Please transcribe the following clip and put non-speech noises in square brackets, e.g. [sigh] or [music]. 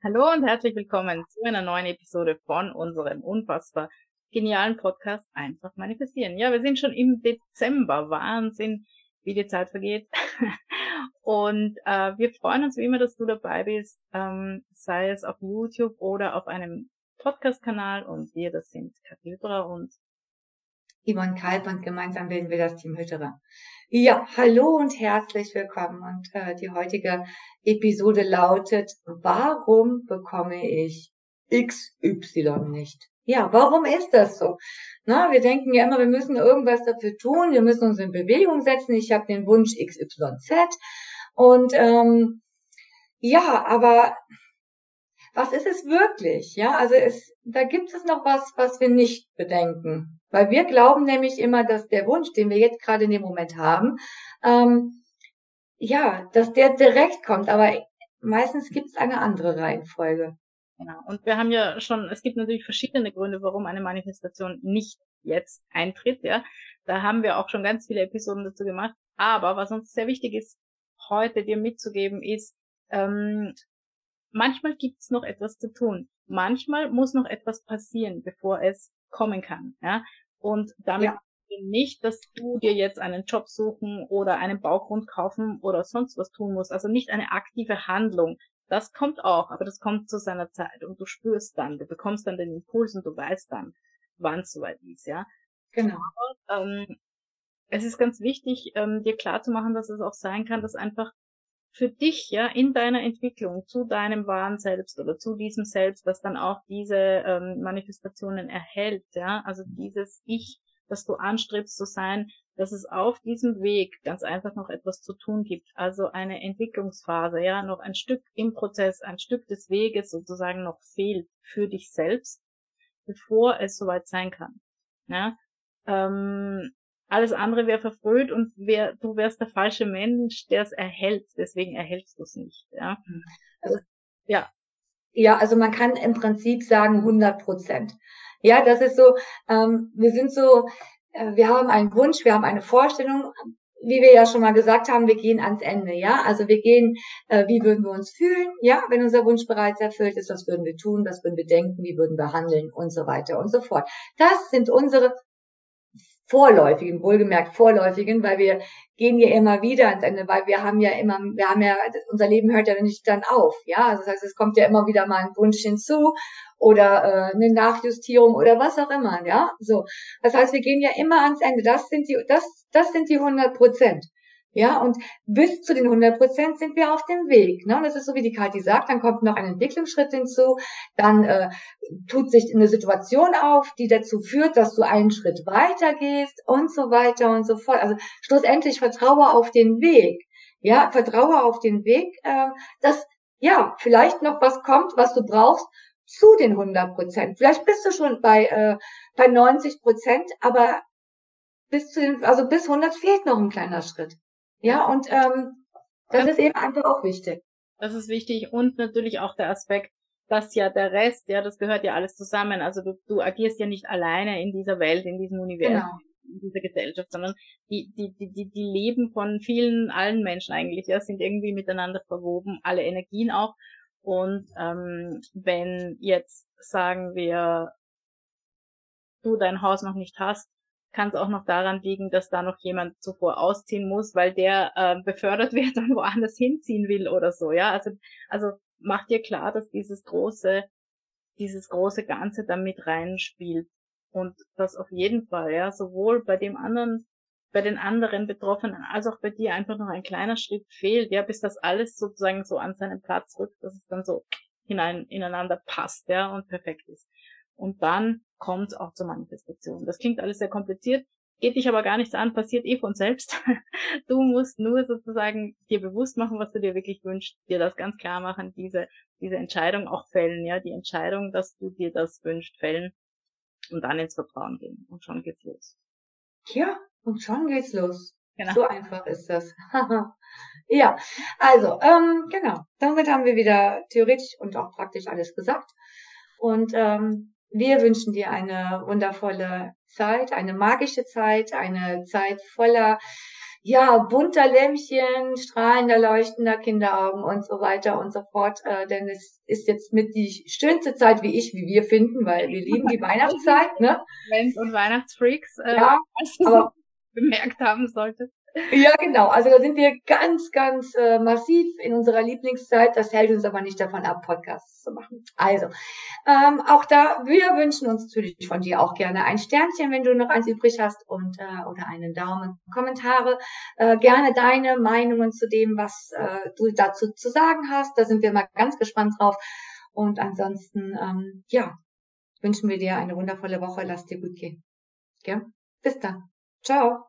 Hallo und herzlich willkommen zu einer neuen Episode von unserem unfassbar genialen Podcast Einfach manifestieren. Ja, wir sind schon im Dezember. Wahnsinn, wie die Zeit vergeht. [laughs] und äh, wir freuen uns wie immer, dass du dabei bist, ähm, sei es auf YouTube oder auf einem Podcast-Kanal. Und wir, das sind Kathilbra und Yvonne Kalb und gemeinsam bilden wir das Team Hütterer. Ja, hallo und herzlich willkommen. Und äh, die heutige Episode lautet, warum bekomme ich XY nicht? Ja, warum ist das so? Na, wir denken ja immer, wir müssen irgendwas dafür tun, wir müssen uns in Bewegung setzen. Ich habe den Wunsch XYZ. Und ähm, ja, aber was ist es wirklich? Ja, also es, da gibt es noch was, was wir nicht bedenken. Weil wir glauben nämlich immer, dass der Wunsch, den wir jetzt gerade in dem Moment haben, ähm, ja, dass der direkt kommt. Aber meistens gibt es eine andere Reihenfolge. Genau. Und wir haben ja schon, es gibt natürlich verschiedene Gründe, warum eine Manifestation nicht jetzt eintritt, ja. Da haben wir auch schon ganz viele Episoden dazu gemacht. Aber was uns sehr wichtig ist, heute dir mitzugeben, ist, ähm, manchmal gibt es noch etwas zu tun. Manchmal muss noch etwas passieren, bevor es kommen kann. Ja? Und damit ja. nicht, dass du dir jetzt einen Job suchen oder einen Baugrund kaufen oder sonst was tun musst. Also nicht eine aktive Handlung. Das kommt auch, aber das kommt zu seiner Zeit und du spürst dann, du bekommst dann den Impuls und du weißt dann, wann es soweit ist, ja. Genau. Aber, ähm, es ist ganz wichtig, ähm, dir klar zu machen, dass es auch sein kann, dass einfach für dich, ja, in deiner Entwicklung zu deinem wahren Selbst oder zu diesem Selbst, das dann auch diese ähm, Manifestationen erhält, ja, also dieses Ich, das du anstrebst zu sein, dass es auf diesem Weg ganz einfach noch etwas zu tun gibt. Also eine Entwicklungsphase, ja, noch ein Stück im Prozess, ein Stück des Weges sozusagen noch fehlt für dich selbst, bevor es soweit sein kann. Ja? Ähm, alles andere wäre verfrüht und wär, du wärst der falsche Mensch, der es erhält. Deswegen erhältst du es nicht. Ja? Also, ja. Ja, also man kann im Prinzip sagen 100 Prozent. Ja, das ist so, ähm, wir sind so, äh, wir haben einen Wunsch, wir haben eine Vorstellung, wie wir ja schon mal gesagt haben, wir gehen ans Ende, ja. Also wir gehen, äh, wie würden wir uns fühlen, ja, wenn unser Wunsch bereits erfüllt ist, was würden wir tun, was würden wir denken, wie würden wir handeln und so weiter und so fort. Das sind unsere vorläufigen, wohlgemerkt vorläufigen, weil wir gehen ja immer wieder ans Ende, weil wir haben ja immer, wir haben ja, unser Leben hört ja nicht dann auf, ja, also das heißt, es kommt ja immer wieder mal ein Wunsch hinzu oder äh, eine Nachjustierung oder was auch immer, ja, so. Das heißt, wir gehen ja immer ans Ende, das sind die, das, das sind die 100 Prozent. Ja, und bis zu den 100 Prozent sind wir auf dem Weg. Ne? Und das ist so, wie die Kathi sagt, dann kommt noch ein Entwicklungsschritt hinzu, dann äh, tut sich eine Situation auf, die dazu führt, dass du einen Schritt weiter gehst und so weiter und so fort. Also schlussendlich vertraue auf den Weg. Ja, vertraue auf den Weg, äh, dass ja vielleicht noch was kommt, was du brauchst zu den 100 Prozent. Vielleicht bist du schon bei äh, bei 90 Prozent, aber bis zu den, also bis 100 fehlt noch ein kleiner Schritt. Ja, und ähm, das ist eben einfach auch wichtig. Das ist wichtig und natürlich auch der Aspekt, dass ja der Rest, ja, das gehört ja alles zusammen. Also du, du agierst ja nicht alleine in dieser Welt, in diesem Universum, genau. in dieser Gesellschaft, sondern die, die, die, die, die Leben von vielen, allen Menschen eigentlich, ja, sind irgendwie miteinander verwoben, alle Energien auch. Und ähm, wenn jetzt sagen wir, du dein Haus noch nicht hast, kann es auch noch daran liegen, dass da noch jemand zuvor ausziehen muss, weil der äh, befördert [laughs] wird und woanders hinziehen will oder so, ja. Also, also mach dir klar, dass dieses große, dieses große Ganze da mit reinspielt. Und das auf jeden Fall, ja, sowohl bei dem anderen, bei den anderen Betroffenen, als auch bei dir einfach noch ein kleiner Schritt fehlt, ja, bis das alles sozusagen so an seinen Platz rückt, dass es dann so hinein, ineinander passt, ja, und perfekt ist und dann kommt es auch zur Manifestation. Das klingt alles sehr kompliziert, geht dich aber gar nichts an, passiert eh von selbst. [laughs] Du musst nur sozusagen dir bewusst machen, was du dir wirklich wünschst, dir das ganz klar machen, diese, diese Entscheidung auch fällen, ja, die Entscheidung, dass du dir das wünschst, fällen und dann ins Vertrauen gehen und schon geht's los. Ja, und schon geht's los. Genau. So einfach ist das. [laughs] ja, also, ähm, genau. Damit haben wir wieder theoretisch und auch praktisch alles gesagt. Und ähm, wir wünschen dir eine wundervolle Zeit, eine magische Zeit, eine Zeit voller ja, bunter Lämpchen, strahlender, leuchtender Kinderaugen und so weiter und so fort. Äh, denn es ist jetzt mit die schönste Zeit, wie ich, wie wir finden, weil wir lieben die [laughs] Weihnachtszeit, ne? und Weihnachtsfreaks, äh, ja, aber [laughs] bemerkt haben solltest. Ja, genau. Also da sind wir ganz, ganz äh, massiv in unserer Lieblingszeit. Das hält uns aber nicht davon ab, Podcasts zu machen. Also, ähm, auch da, wir wünschen uns natürlich von dir auch gerne ein Sternchen, wenn du noch eins übrig hast und äh, oder einen Daumen. Kommentare, äh, gerne deine Meinungen zu dem, was äh, du dazu zu sagen hast. Da sind wir mal ganz gespannt drauf. Und ansonsten, ähm, ja, wünschen wir dir eine wundervolle Woche. Lass dir gut gehen. Ja? Bis dann. Ciao.